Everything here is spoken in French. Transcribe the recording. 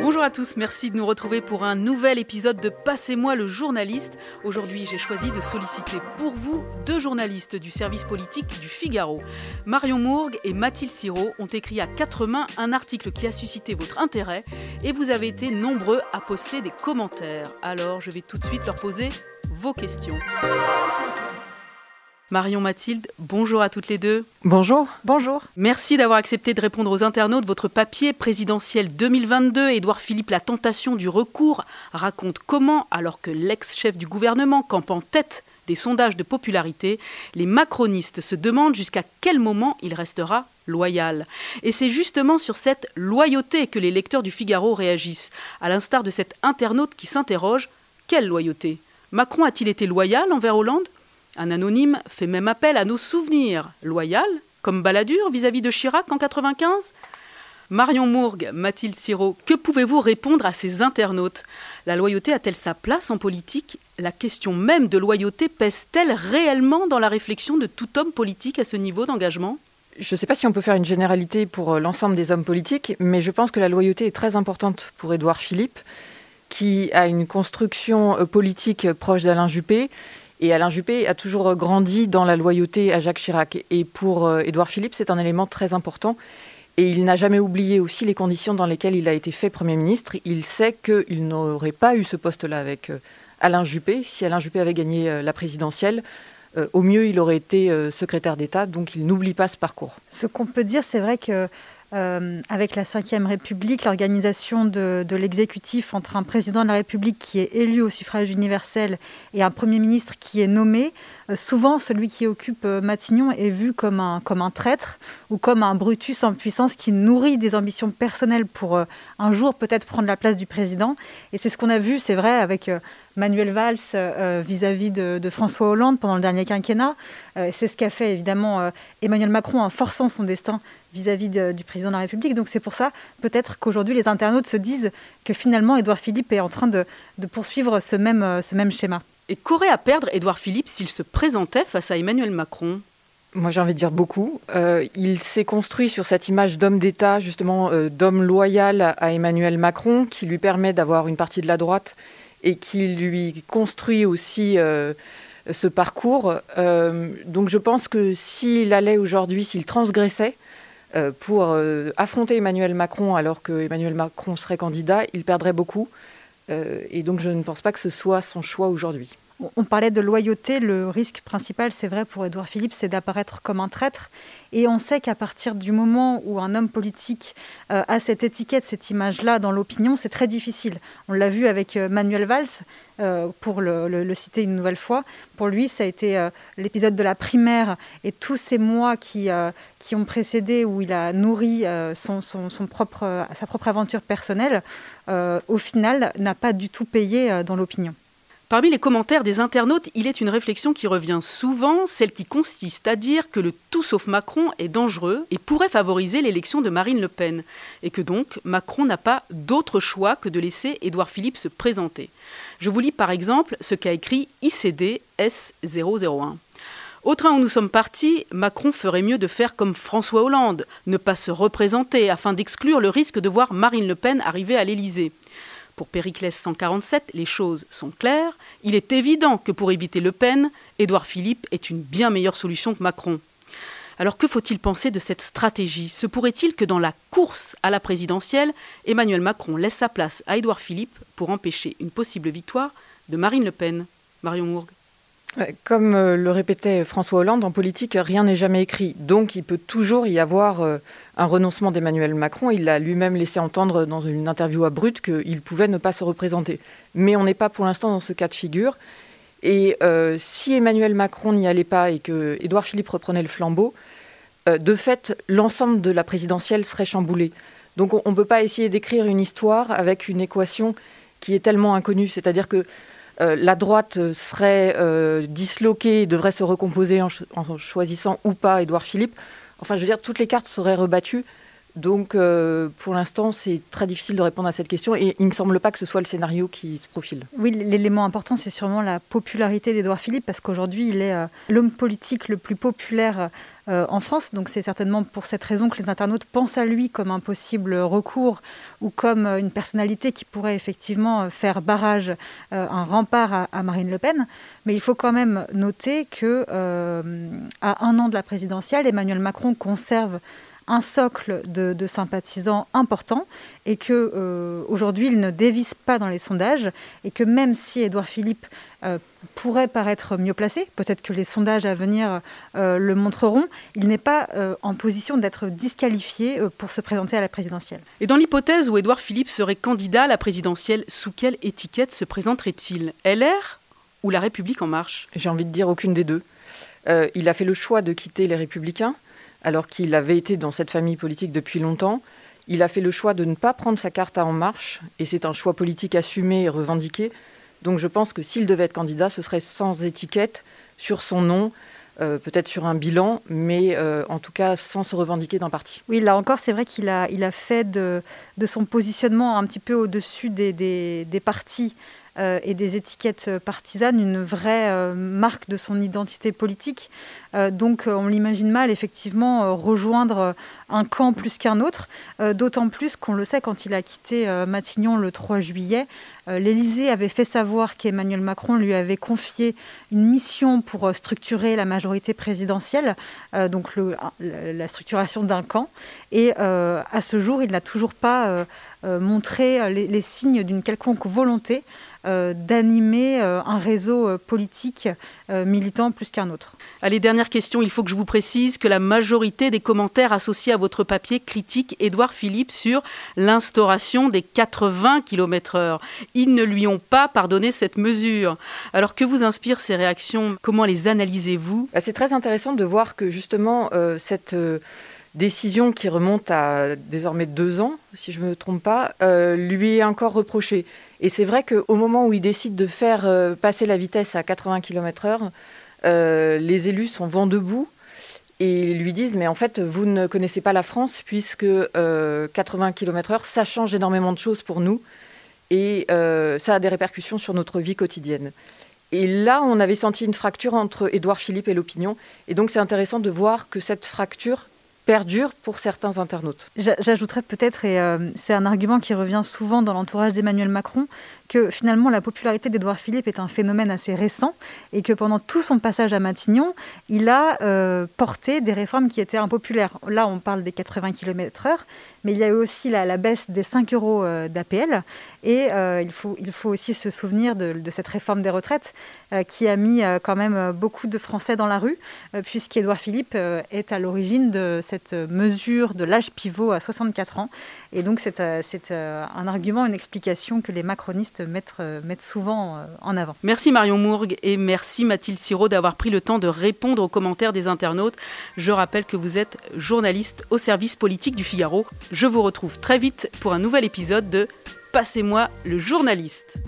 Bonjour à tous, merci de nous retrouver pour un nouvel épisode de Passez-moi le journaliste. Aujourd'hui, j'ai choisi de solliciter pour vous deux journalistes du service politique du Figaro. Marion Mourgue et Mathilde Siro ont écrit à quatre mains un article qui a suscité votre intérêt et vous avez été nombreux à poster des commentaires. Alors, je vais tout de suite leur poser vos questions. Marion Mathilde, bonjour à toutes les deux. Bonjour. Bonjour. Merci d'avoir accepté de répondre aux internautes. Votre papier présidentiel 2022, Édouard Philippe, la tentation du recours, raconte comment, alors que l'ex-chef du gouvernement campe en tête des sondages de popularité, les macronistes se demandent jusqu'à quel moment il restera loyal. Et c'est justement sur cette loyauté que les lecteurs du Figaro réagissent, à l'instar de cet internaute qui s'interroge quelle loyauté? Macron a-t-il été loyal envers Hollande? Un anonyme fait même appel à nos souvenirs loyaux, comme Balladur vis-à-vis de Chirac en 95 Marion Mourgue, Mathilde Siro, que pouvez-vous répondre à ces internautes? La loyauté a-t-elle sa place en politique? La question même de loyauté pèse-t-elle réellement dans la réflexion de tout homme politique à ce niveau d'engagement? Je ne sais pas si on peut faire une généralité pour euh, l'ensemble des hommes politiques, mais je pense que la loyauté est très importante pour Édouard Philippe, qui a une construction euh, politique proche d'Alain Juppé et Alain Juppé a toujours grandi dans la loyauté à Jacques Chirac. Et pour euh, Édouard Philippe, c'est un élément très important. Et il n'a jamais oublié aussi les conditions dans lesquelles il a été fait Premier ministre. Il sait qu'il n'aurait pas eu ce poste-là avec euh, Alain Juppé. Si Alain Juppé avait gagné euh, la présidentielle, au mieux, il aurait été secrétaire d'État. Donc il n'oublie pas ce parcours. Ce qu'on peut dire, c'est vrai que euh, avec la Ve République, l'organisation de, l'exécutif entre un président de la République qui est élu au suffrage universel et un Premier ministre qui est nommé, euh, souvent celui qui occupe euh, Matignon est vu comme un, comme un traître ou comme un Brutus en puissance qui nourrit des ambitions personnelles pour un jour peut-être prendre la place du président. Et c'est ce qu'on a vu, c'est vrai, avec Manuel Valls vis-à-vis de, de, François Hollande pendant le dernier quinquennat. c'est ce qu'a fait évidemment Emmanuel Macron en forçant son destin vis-à-vis du président de la République. Donc c'est pour ça peut-être qu'aujourd'hui les internautes se disent que finalement Édouard Philippe est en train de, poursuivre ce même, euh, ce même schéma. Et qu'aurait à perdre Édouard Philippe s'il se présentait face à Emmanuel Macron? Moi, j'ai envie de dire beaucoup. Euh, il s'est construit sur cette image d'homme d'État, justement, euh, d'homme loyal à Emmanuel Macron, qui lui permet d'avoir une partie de la droite et qui lui construit aussi ce parcours. donc, je pense que s'il allait aujourd'hui, s'il transgressait, euh, pour euh, affronter Emmanuel Macron alors que Emmanuel Macron serait candidat, il perdrait beaucoup. Euh, et donc je ne pense pas que ce soit son choix aujourd'hui. On parlait de loyauté. Le risque principal, c'est vrai pour Édouard Philippe, c'est d'apparaître comme un traître. Et on sait qu'à partir du moment où un homme politique euh, a cette étiquette, cette image-là dans l'opinion, c'est très difficile. On l'a vu avec euh, Manuel Valls, euh, pour le, citer une nouvelle fois. Pour lui, ça a été l'épisode de la primaire et tous ces mois qui, qui ont précédé où il a nourri son, son, propre, sa propre aventure personnelle, au final, n'a pas du tout payé dans l'opinion. Parmi les commentaires des internautes, il est une réflexion qui revient souvent, celle qui consiste à dire que le tout sauf Macron est dangereux et pourrait favoriser l'élection de Marine Le Pen, et que donc Macron n'a pas d'autre choix que de laisser Édouard Philippe se présenter. Je vous lis par exemple ce qu'a écrit ICD S001. Au train où nous sommes partis, Macron ferait mieux de faire comme François Hollande, ne pas se représenter afin d'exclure le risque de voir Marine Le Pen arriver à l'Élysée. Pour Périclès 147, les choses sont claires. Il est évident que pour éviter Le Pen, Édouard Philippe est une bien meilleure solution que Macron. Alors que faut-il penser de cette stratégie? Se pourrait-il que dans la course à la présidentielle, Emmanuel Macron laisse sa place à Édouard Philippe pour empêcher une possible victoire de Marine Le Pen? Marion Mourgue comme euh, le répétait François Hollande, en politique, rien n'est jamais écrit. Donc il peut toujours y avoir euh, un renoncement d'Emmanuel Macron. Il l'a lui-même laissé entendre dans une interview à Brut qu'il pouvait ne pas se représenter. Mais on n'est pas pour l'instant dans ce cas de figure. Et euh, si Emmanuel Macron n'y allait pas et que Édouard Philippe reprenait le flambeau, de fait, l'ensemble de la présidentielle serait chamboulé. Donc on ne peut pas essayer d'écrire une histoire avec une équation qui est tellement inconnue. C'est-à-dire que euh, la droite serait euh, disloquée, devrait se recomposer en, choisissant ou pas Édouard Philippe. Enfin, je veux dire, toutes les cartes seraient rebattues. Donc, euh, pour l'instant, c'est très difficile de répondre à cette question et il ne semble pas que ce soit le scénario qui se profile. Oui, l'élément important, c'est sûrement la popularité d'Édouard Philippe parce qu'aujourd'hui, il est euh, l'homme politique le plus populaire euh, en France. Donc, c'est certainement pour cette raison que les internautes pensent à lui comme un possible recours ou comme une personnalité qui pourrait effectivement faire barrage, un rempart à, Marine Le Pen. Mais il faut quand même noter que à un an de la présidentielle, Emmanuel Macron conserve un socle de, sympathisants important et que euh, aujourd'hui il ne dévisse pas dans les sondages et que même si Édouard Philippe euh, pourrait paraître mieux placé, peut-être que les sondages à venir euh, le montreront, il n'est pas en position d'être disqualifié pour se présenter à la présidentielle. Et dans l'hypothèse où Édouard Philippe serait candidat à la présidentielle, sous quelle étiquette se présenterait-il? LR ou La République en marche? J'ai envie de dire aucune des deux. il a fait le choix de quitter les Républicains alors qu'il avait été dans cette famille politique depuis longtemps. Il a fait le choix de ne pas prendre sa carte à En Marche, et c'est un choix politique assumé et revendiqué. Donc je pense que s'il devait être candidat, ce serait sans étiquette sur son nom, euh, peut-être sur un bilan, mais euh, en tout cas sans se revendiquer d'un parti. Oui, là encore, c'est vrai qu'il a, fait de, son positionnement un petit peu au-dessus des, des partis euh, et des étiquettes partisanes une vraie euh, marque de son identité politique. Euh, donc on l'imagine mal effectivement rejoindre un camp plus qu'un autre, d'autant plus qu'on le sait quand il a quitté Matignon le 3 juillet. L'Élysée avait fait savoir qu'Emmanuel Macron lui avait confié une mission pour structurer la majorité présidentielle, donc la structuration d'un camp. Et à ce jour, il n'a toujours pas montré les signes d'une quelconque volonté euh, d'animer euh, un réseau euh, politique militant plus qu'un autre. Allez, dernière question, il faut que je vous précise que la majorité des commentaires associés à votre papier critiquent Édouard Philippe sur l'instauration des 80 km/h. Ils ne lui ont pas pardonné cette mesure. Alors que vous inspirent ces réactions? Comment les analysez-vous? Bah, C'est très intéressant de voir que justement cette décision qui remonte à désormais deux ans, si je ne me trompe pas, lui est encore reprochée. Et c'est vrai qu'au moment où il décide de faire euh, passer la vitesse à 80 km/h, euh, les élus sont vent debout et lui disent mais en fait vous ne connaissez pas la France puisque 80 euh, km/h ça change énormément de choses pour nous et ça a des répercussions sur notre vie quotidienne. Et là, on avait senti une fracture entre Édouard Philippe et l'opinion. Et donc, c'est intéressant de voir que cette fracture perdure pour certains internautes. J'ajouterais peut-être, et euh, c'est un argument qui revient souvent dans l'entourage d'Emmanuel Macron, que finalement la popularité d'Édouard Philippe est un phénomène assez récent et que pendant tout son passage à Matignon, il a euh, porté des réformes qui étaient impopulaires. Là, on parle des 80 km/h, mais il y a eu aussi la, baisse des 5 euros euh, d'APL. Et il, faut, il faut aussi se souvenir de, cette réforme des retraites qui a mis quand même beaucoup de Français dans la rue, puisqu'Édouard Philippe est à l'origine de cette mesure de l'âge pivot à 64 ans. Et donc c'est euh, euh, un argument, une explication que les macronistes euh, mettent souvent en avant. Merci Marion Mourgue et merci Mathilde Siraud d'avoir pris le temps de répondre aux commentaires des internautes. Je rappelle que vous êtes journaliste au service politique du Figaro. Je vous retrouve très vite pour un nouvel épisode de Passez-moi le journaliste.